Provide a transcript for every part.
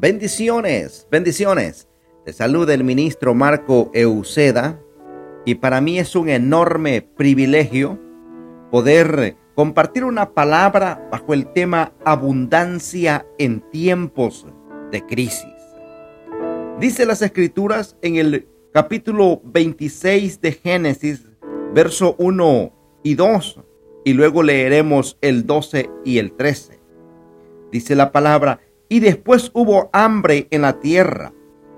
Bendiciones, bendiciones. Te saluda el ministro Marco Euseda y para mí es un enorme privilegio poder compartir una palabra bajo el tema abundancia en tiempos de crisis. Dice las escrituras en el capítulo 26 de Génesis, verso 1 y 2, y luego leeremos el 12 y el 13. Dice la palabra, y después hubo hambre en la tierra,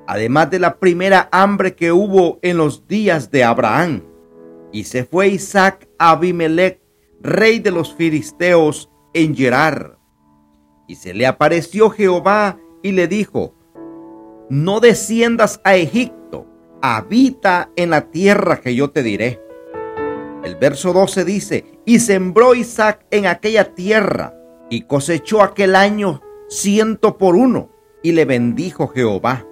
además de la primera hambre que hubo en los días de Abraham. Y se fue Isaac a Abimelech, rey de los filisteos, en Gerar. Y se le apareció Jehová y le dijo, no desciendas a Egipto, habita en la tierra que yo te diré. El verso 12 dice, y sembró Isaac en aquella tierra, y cosechó aquel año ciento por uno, y le bendijo Jehová.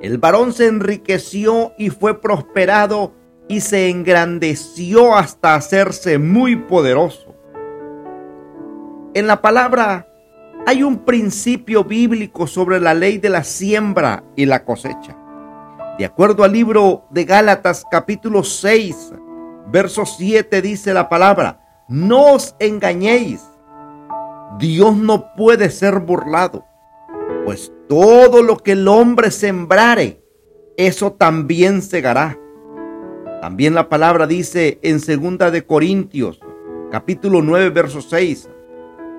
El varón se enriqueció y fue prosperado y se engrandeció hasta hacerse muy poderoso. En la palabra hay un principio bíblico sobre la ley de la siembra y la cosecha. De acuerdo al libro de Gálatas capítulo 6, verso 7 dice la palabra, no os engañéis, Dios no puede ser burlado, pues todo lo que el hombre sembrare, eso también segará. También la palabra dice en segunda de Corintios, capítulo 9, verso 6,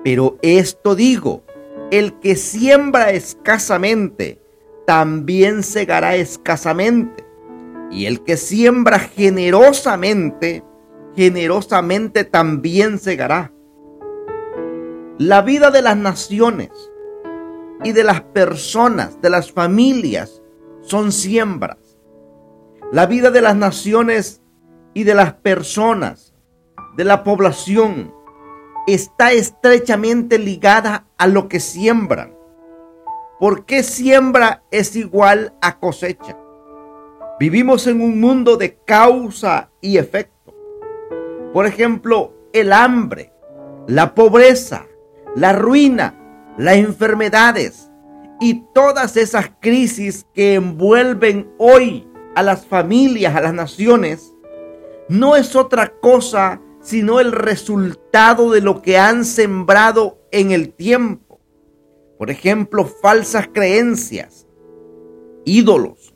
pero esto digo, el que siembra escasamente, también segará escasamente. Y el que siembra generosamente, generosamente también segará. La vida de las naciones y de las personas, de las familias, son siembras. La vida de las naciones y de las personas, de la población, está estrechamente ligada a lo que siembran. ¿Por qué siembra es igual a cosecha? Vivimos en un mundo de causa y efecto. Por ejemplo, el hambre, la pobreza, la ruina, las enfermedades y todas esas crisis que envuelven hoy a las familias, a las naciones, no es otra cosa sino el resultado de lo que han sembrado en el tiempo. Por ejemplo, falsas creencias, ídolos,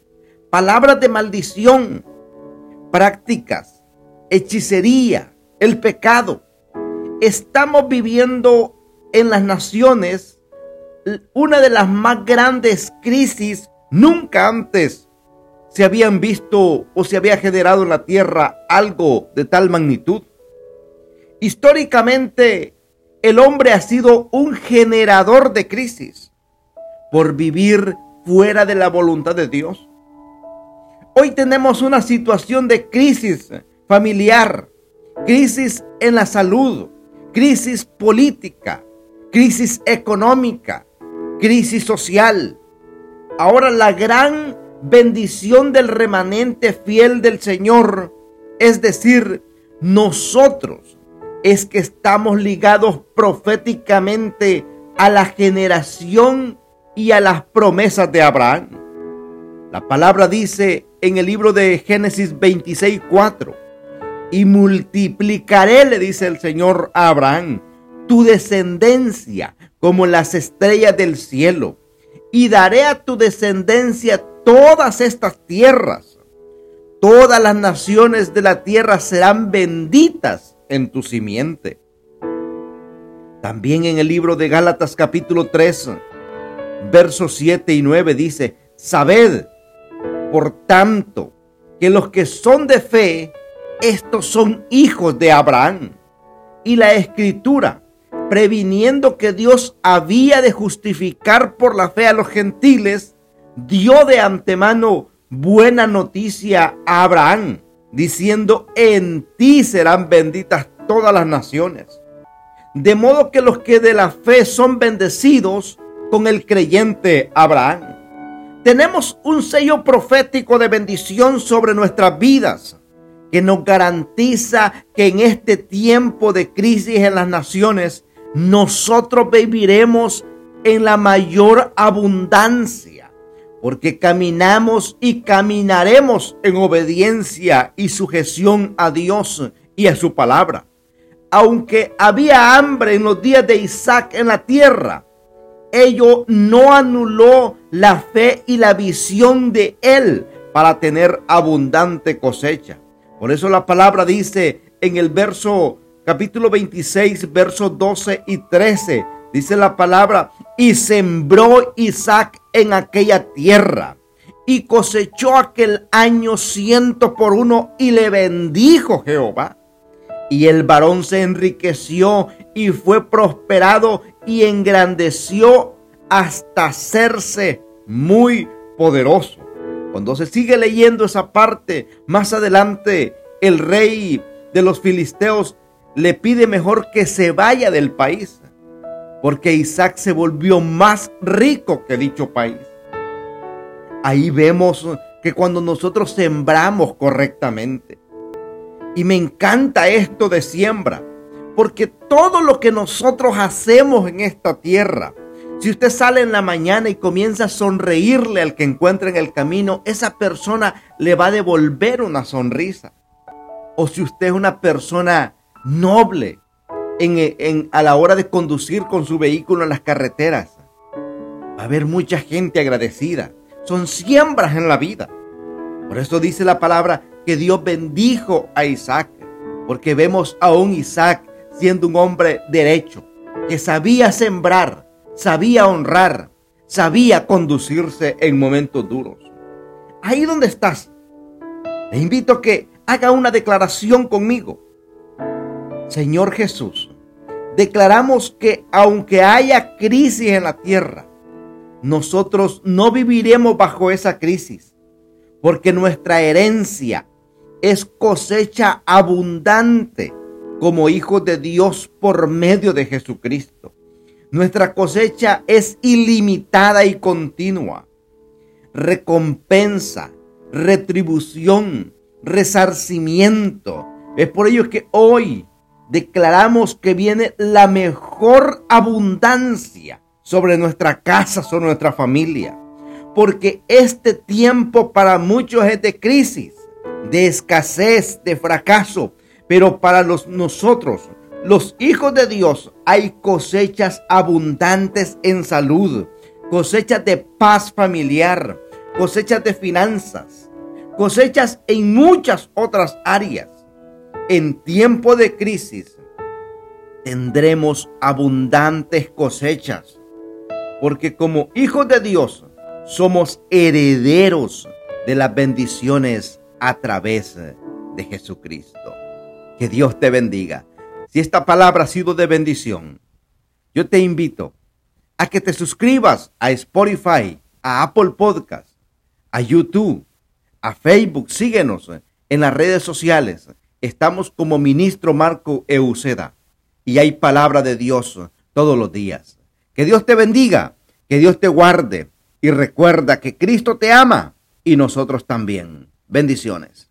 palabras de maldición, prácticas, hechicería, el pecado. Estamos viviendo en las naciones una de las más grandes crisis nunca antes se habían visto o se había generado en la tierra algo de tal magnitud. Históricamente, el hombre ha sido un generador de crisis por vivir fuera de la voluntad de Dios. Hoy tenemos una situación de crisis familiar, crisis en la salud, crisis política, crisis económica, crisis social. Ahora la gran bendición del remanente fiel del Señor, es decir, nosotros, es que estamos ligados proféticamente a la generación y a las promesas de Abraham. La palabra dice en el libro de Génesis 26, 4, y multiplicaré, le dice el Señor a Abraham, tu descendencia como las estrellas del cielo, y daré a tu descendencia todas estas tierras. Todas las naciones de la tierra serán benditas en tu simiente. También en el libro de Gálatas capítulo 3, versos 7 y 9 dice, sabed, por tanto, que los que son de fe, estos son hijos de Abraham. Y la escritura, previniendo que Dios había de justificar por la fe a los gentiles, dio de antemano buena noticia a Abraham, diciendo, en ti serán benditas todas las naciones. De modo que los que de la fe son bendecidos con el creyente Abraham. Tenemos un sello profético de bendición sobre nuestras vidas que nos garantiza que en este tiempo de crisis en las naciones nosotros viviremos en la mayor abundancia, porque caminamos y caminaremos en obediencia y sujeción a Dios y a su palabra. Aunque había hambre en los días de Isaac en la tierra, ello no anuló la fe y la visión de él para tener abundante cosecha. Por eso la palabra dice en el verso capítulo 26, versos 12 y 13, dice la palabra, y sembró Isaac en aquella tierra y cosechó aquel año ciento por uno y le bendijo Jehová. Y el varón se enriqueció y fue prosperado y engrandeció hasta hacerse muy poderoso. Cuando se sigue leyendo esa parte, más adelante el rey de los filisteos le pide mejor que se vaya del país, porque Isaac se volvió más rico que dicho país. Ahí vemos que cuando nosotros sembramos correctamente, y me encanta esto de siembra, porque todo lo que nosotros hacemos en esta tierra, si usted sale en la mañana y comienza a sonreírle al que encuentra en el camino, esa persona le va a devolver una sonrisa. O si usted es una persona noble en, a la hora de conducir con su vehículo en las carreteras, va a haber mucha gente agradecida. Son siembras en la vida. Por eso dice la palabra que Dios bendijo a Isaac, porque vemos a un Isaac siendo un hombre derecho, que sabía sembrar, sabía honrar, sabía conducirse en momentos duros. Ahí donde estás, le invito a que haga una declaración conmigo. Señor Jesús, declaramos que aunque haya crisis en la tierra, nosotros no viviremos bajo esa crisis, porque nuestra herencia es cosecha abundante como hijos de Dios por medio de Jesucristo. Nuestra cosecha es ilimitada y continua. Recompensa, retribución, resarcimiento. Es por ello que hoy declaramos que viene la mejor abundancia sobre nuestra casa, sobre nuestra familia. Porque este tiempo para muchos es de crisis de escasez, de fracaso, pero para los, nosotros, los hijos de Dios, hay cosechas abundantes en salud, cosechas de paz familiar, cosechas de finanzas, cosechas en muchas otras áreas. En tiempo de crisis tendremos abundantes cosechas, porque como hijos de Dios somos herederos de las bendiciones a través de Jesucristo. Que Dios te bendiga. Si esta palabra ha sido de bendición, yo te invito a que te suscribas a Spotify, a Apple Podcast, a YouTube, a Facebook. Síguenos en las redes sociales. Estamos como ministro Marco Euceda y hay palabra de Dios todos los días. Que Dios te bendiga, que Dios te guarde y recuerda que Cristo te ama y nosotros también. Bendiciones.